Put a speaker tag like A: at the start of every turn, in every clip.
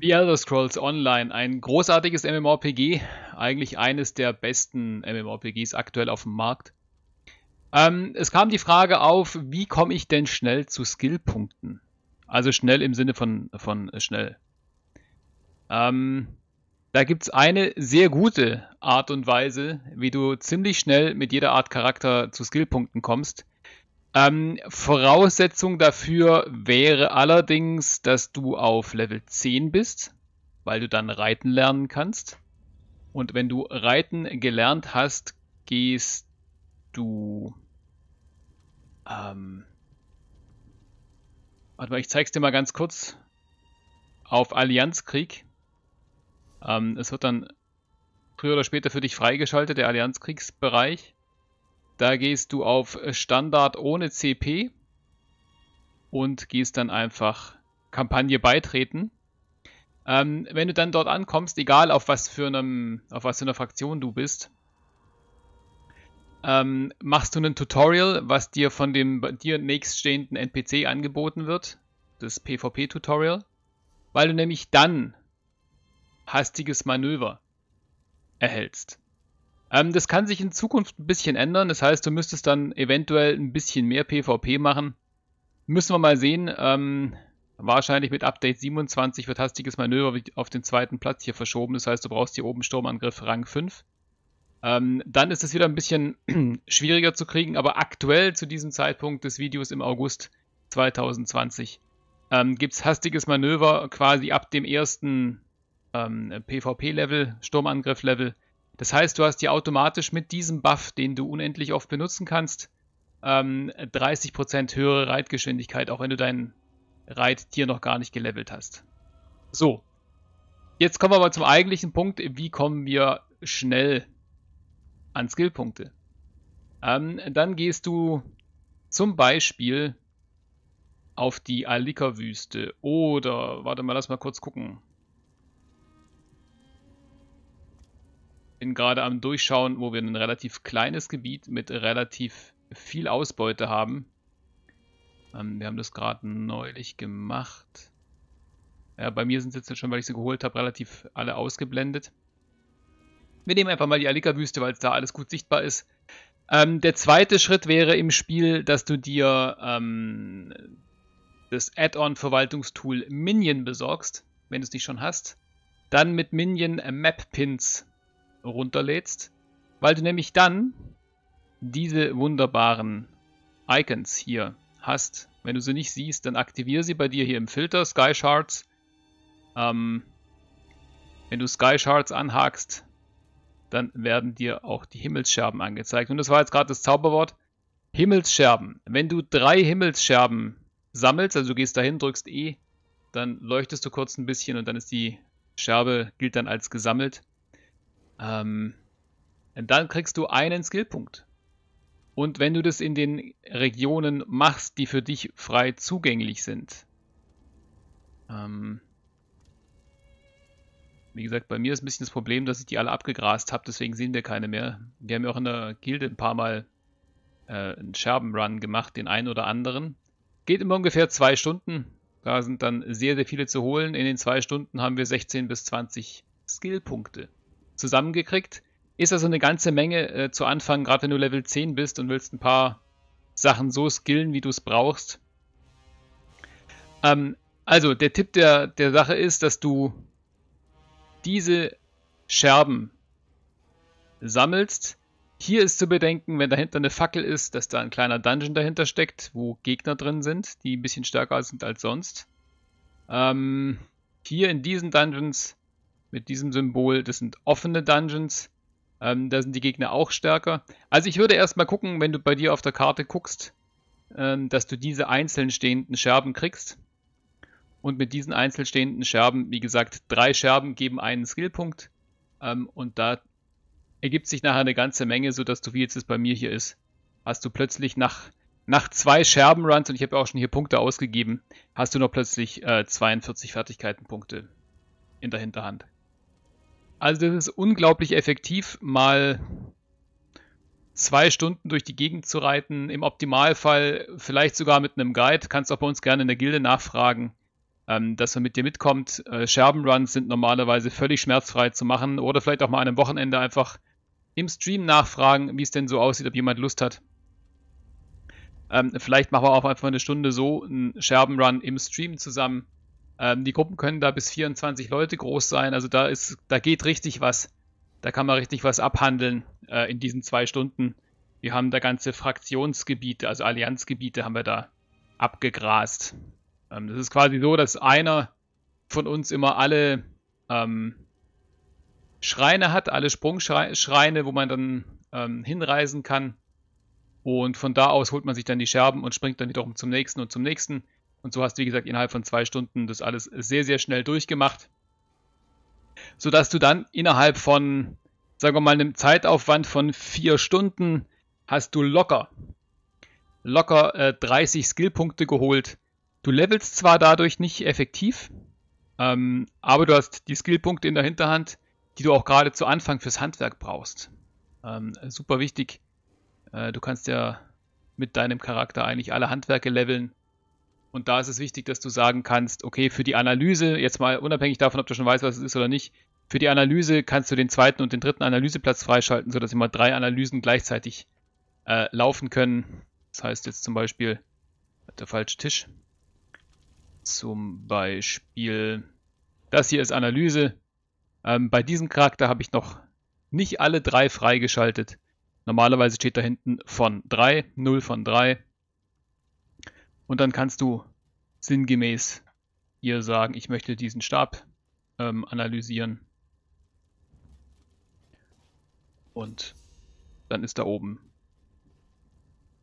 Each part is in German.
A: The Elder Scrolls Online, ein großartiges MMORPG, eigentlich eines der besten MMORPGs aktuell auf dem Markt. Ähm, es kam die Frage auf, wie komme ich denn schnell zu Skillpunkten? Also schnell im Sinne von, von schnell. Ähm, da gibt es eine sehr gute Art und Weise, wie du ziemlich schnell mit jeder Art Charakter zu Skillpunkten kommst. Ähm, Voraussetzung dafür wäre allerdings, dass du auf Level 10 bist, weil du dann reiten lernen kannst. Und wenn du reiten gelernt hast, gehst du. Ähm, warte mal, ich zeig's dir mal ganz kurz. Auf Allianzkrieg. Ähm, es wird dann früher oder später für dich freigeschaltet, der Allianzkriegsbereich. Da gehst du auf Standard ohne CP und gehst dann einfach Kampagne beitreten. Ähm, wenn du dann dort ankommst, egal auf was für einem, auf was für einer Fraktion du bist, ähm, machst du ein Tutorial, was dir von dem dir nächststehenden NPC angeboten wird, das PvP-Tutorial, weil du nämlich dann hastiges Manöver erhältst. Ähm, das kann sich in Zukunft ein bisschen ändern. Das heißt, du müsstest dann eventuell ein bisschen mehr PvP machen. Müssen wir mal sehen. Ähm, wahrscheinlich mit Update 27 wird hastiges Manöver auf den zweiten Platz hier verschoben. Das heißt, du brauchst hier oben Sturmangriff Rang 5. Ähm, dann ist es wieder ein bisschen schwieriger zu kriegen, aber aktuell zu diesem Zeitpunkt des Videos im August 2020 ähm, gibt es hastiges Manöver quasi ab dem ersten ähm, PvP-Level, Sturmangriff-Level das heißt, du hast hier automatisch mit diesem Buff, den du unendlich oft benutzen kannst, ähm, 30% höhere Reitgeschwindigkeit, auch wenn du dein Reittier noch gar nicht gelevelt hast. So. Jetzt kommen wir aber zum eigentlichen Punkt. Wie kommen wir schnell an Skillpunkte? Ähm, dann gehst du zum Beispiel auf die Alika-Wüste oder, warte mal, lass mal kurz gucken. Bin gerade am Durchschauen, wo wir ein relativ kleines Gebiet mit relativ viel Ausbeute haben. Ähm, wir haben das gerade neulich gemacht. Ja, bei mir sind es jetzt schon, weil ich sie geholt habe, relativ alle ausgeblendet. Wir nehmen einfach mal die Alika-Wüste, weil es da alles gut sichtbar ist. Ähm, der zweite Schritt wäre im Spiel, dass du dir ähm, das Add-on-Verwaltungstool Minion besorgst, wenn du es nicht schon hast. Dann mit Minion Map Pins runterlädst, weil du nämlich dann diese wunderbaren Icons hier hast. Wenn du sie nicht siehst, dann aktiviere sie bei dir hier im Filter Sky Shards. Ähm, wenn du Sky Shards anhakst, dann werden dir auch die Himmelsscherben angezeigt. Und das war jetzt gerade das Zauberwort. Himmelsscherben. Wenn du drei Himmelsscherben sammelst, also du gehst dahin, drückst E, dann leuchtest du kurz ein bisschen und dann ist die Scherbe, gilt dann als gesammelt. Ähm, dann kriegst du einen Skillpunkt. Und wenn du das in den Regionen machst, die für dich frei zugänglich sind, ähm, wie gesagt, bei mir ist ein bisschen das Problem, dass ich die alle abgegrast habe, deswegen sehen wir keine mehr. Wir haben ja auch in der Gilde ein paar Mal äh, einen Scherbenrun gemacht, den einen oder anderen. Geht immer ungefähr zwei Stunden. Da sind dann sehr, sehr viele zu holen. In den zwei Stunden haben wir 16 bis 20 Skillpunkte zusammengekriegt. Ist also eine ganze Menge äh, zu Anfang, gerade wenn du Level 10 bist und willst ein paar Sachen so skillen, wie du es brauchst. Ähm, also, der Tipp der, der Sache ist, dass du diese Scherben sammelst. Hier ist zu bedenken, wenn dahinter eine Fackel ist, dass da ein kleiner Dungeon dahinter steckt, wo Gegner drin sind, die ein bisschen stärker sind als sonst. Ähm, hier in diesen Dungeons mit diesem Symbol. Das sind offene Dungeons. Ähm, da sind die Gegner auch stärker. Also ich würde erstmal gucken, wenn du bei dir auf der Karte guckst, ähm, dass du diese einzeln stehenden Scherben kriegst. Und mit diesen einzeln stehenden Scherben, wie gesagt, drei Scherben geben einen Skillpunkt. Ähm, und da ergibt sich nachher eine ganze Menge, sodass du, wie jetzt es bei mir hier ist, hast du plötzlich nach, nach zwei Scherbenruns, und ich habe auch schon hier Punkte ausgegeben, hast du noch plötzlich äh, 42 Fertigkeitenpunkte in der Hinterhand. Also das ist unglaublich effektiv, mal zwei Stunden durch die Gegend zu reiten. Im Optimalfall vielleicht sogar mit einem Guide. Kannst auch bei uns gerne in der Gilde nachfragen. ähm, dass man mit dir mitkommt. Äh, Scherbenruns sind normalerweise völlig schmerzfrei zu machen oder vielleicht auch mal an einem Wochenende einfach im Stream nachfragen, wie es denn so aussieht, ob jemand Lust hat. Ähm, vielleicht machen wir auch einfach eine Stunde so einen Scherbenrun im Stream zusammen. Ähm, die Gruppen können da bis 24 Leute groß sein, also da ist, da geht richtig was. Da kann man richtig was abhandeln äh, in diesen zwei Stunden. Wir haben da ganze Fraktionsgebiete, also Allianzgebiete haben wir da abgegrast. Ähm, das ist quasi so, dass einer von uns immer alle ähm, Schreine hat, alle Sprungschreine, wo man dann ähm, hinreisen kann. Und von da aus holt man sich dann die Scherben und springt dann wiederum zum nächsten und zum nächsten. Und so hast du, wie gesagt, innerhalb von zwei Stunden das alles sehr, sehr schnell durchgemacht. Sodass du dann innerhalb von, sagen wir mal, einem Zeitaufwand von vier Stunden hast du locker, locker äh, 30 Skillpunkte geholt. Du levelst zwar dadurch nicht effektiv, ähm, aber du hast die Skillpunkte in der Hinterhand, die du auch gerade zu Anfang fürs Handwerk brauchst. Ähm, super wichtig. Äh, du kannst ja mit deinem Charakter eigentlich alle Handwerke leveln. Und da ist es wichtig, dass du sagen kannst, okay, für die Analyse, jetzt mal unabhängig davon, ob du schon weißt, was es ist oder nicht, für die Analyse kannst du den zweiten und den dritten Analyseplatz freischalten, sodass immer drei Analysen gleichzeitig äh, laufen können. Das heißt jetzt zum Beispiel, der falsche Tisch. Zum Beispiel, das hier ist Analyse. Ähm, bei diesem Charakter habe ich noch nicht alle drei freigeschaltet. Normalerweise steht da hinten von 3, 0 von 3. Und dann kannst du sinngemäß hier sagen, ich möchte diesen Stab ähm, analysieren. Und dann ist da oben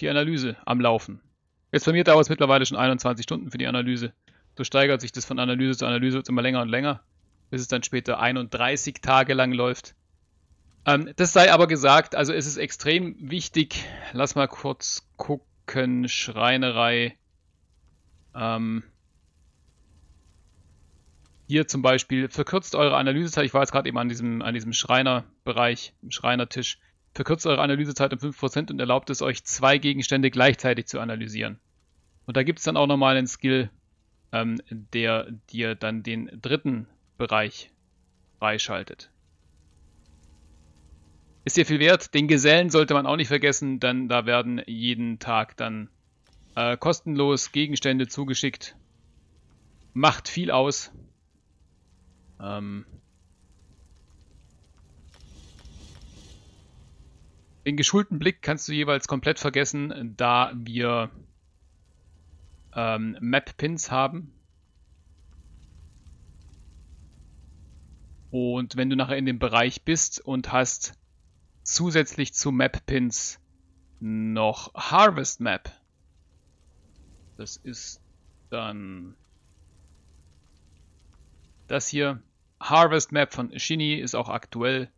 A: die Analyse am Laufen. Jetzt bei mir dauert es mittlerweile schon 21 Stunden für die Analyse. So steigert sich das von Analyse zu Analyse immer länger und länger, bis es dann später 31 Tage lang läuft. Ähm, das sei aber gesagt, also es ist extrem wichtig. Lass mal kurz gucken. Schreinerei. Ähm, hier zum Beispiel verkürzt eure Analysezeit. Ich war jetzt gerade eben an diesem, an diesem Schreinerbereich, im Schreinertisch. Verkürzt eure Analysezeit um 5% und erlaubt es euch, zwei Gegenstände gleichzeitig zu analysieren. Und da gibt es dann auch nochmal einen Skill, ähm, der dir dann den dritten Bereich freischaltet ist dir viel wert. Den Gesellen sollte man auch nicht vergessen, denn da werden jeden Tag dann äh, kostenlos Gegenstände zugeschickt. Macht viel aus. Ähm den geschulten Blick kannst du jeweils komplett vergessen, da wir ähm, Map-Pins haben. Und wenn du nachher in dem Bereich bist und hast zusätzlich zu Map Pins noch Harvest Map. Das ist dann das hier. Harvest Map von Shinny ist auch aktuell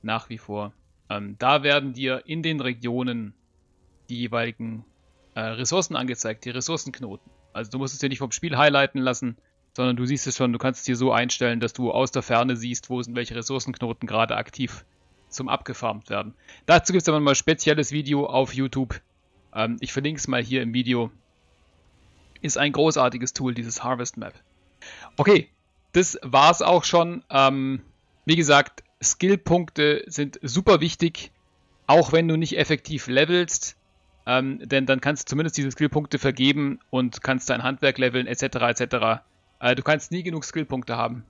A: nach wie vor. Ähm, da werden dir in den Regionen die jeweiligen äh, Ressourcen angezeigt, die Ressourcenknoten. Also du musst es dir nicht vom Spiel highlighten lassen, sondern du siehst es schon, du kannst es dir so einstellen, dass du aus der Ferne siehst, wo sind welche Ressourcenknoten gerade aktiv zum Abgefarmt werden. Dazu gibt es aber mal ein spezielles Video auf YouTube. Ähm, ich verlinke es mal hier im Video. Ist ein großartiges Tool, dieses Harvest Map. Okay, das war's auch schon. Ähm, wie gesagt, Skillpunkte sind super wichtig, auch wenn du nicht effektiv levelst. Ähm, denn dann kannst du zumindest diese Skillpunkte vergeben und kannst dein Handwerk leveln, etc. etc. Äh, du kannst nie genug Skillpunkte haben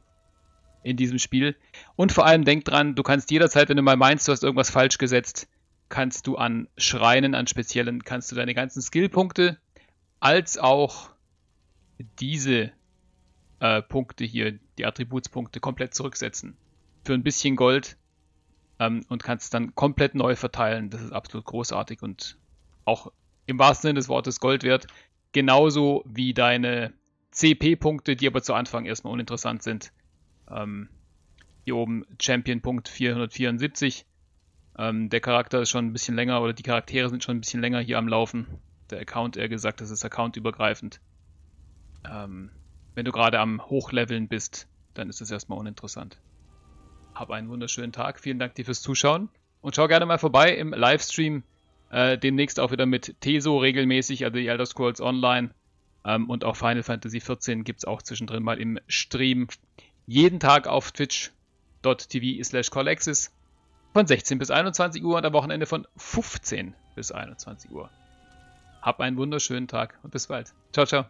A: in diesem Spiel. Und vor allem denk dran, du kannst jederzeit, wenn du mal meinst, du hast irgendwas falsch gesetzt, kannst du an Schreinen, an speziellen, kannst du deine ganzen Skillpunkte als auch diese äh, Punkte hier, die Attributspunkte, komplett zurücksetzen. Für ein bisschen Gold ähm, und kannst es dann komplett neu verteilen. Das ist absolut großartig und auch im wahrsten Sinne des Wortes Gold wert. Genauso wie deine CP-Punkte, die aber zu Anfang erstmal uninteressant sind. Ähm, hier oben Champion-Punkt 474. Ähm, der Charakter ist schon ein bisschen länger oder die Charaktere sind schon ein bisschen länger hier am Laufen. Der Account, eher gesagt, das ist accountübergreifend. Ähm, wenn du gerade am Hochleveln bist, dann ist es erstmal uninteressant. Hab einen wunderschönen Tag. Vielen Dank dir fürs Zuschauen. Und schau gerne mal vorbei im Livestream. Äh, demnächst auch wieder mit Teso regelmäßig, also die Elder Scrolls Online. Ähm, und auch Final Fantasy XIV gibt es auch zwischendrin mal im Stream. Jeden Tag auf twitch.tv slash callexis von 16 bis 21 Uhr und am Wochenende von 15 bis 21 Uhr. Hab einen wunderschönen Tag und bis bald. Ciao, ciao.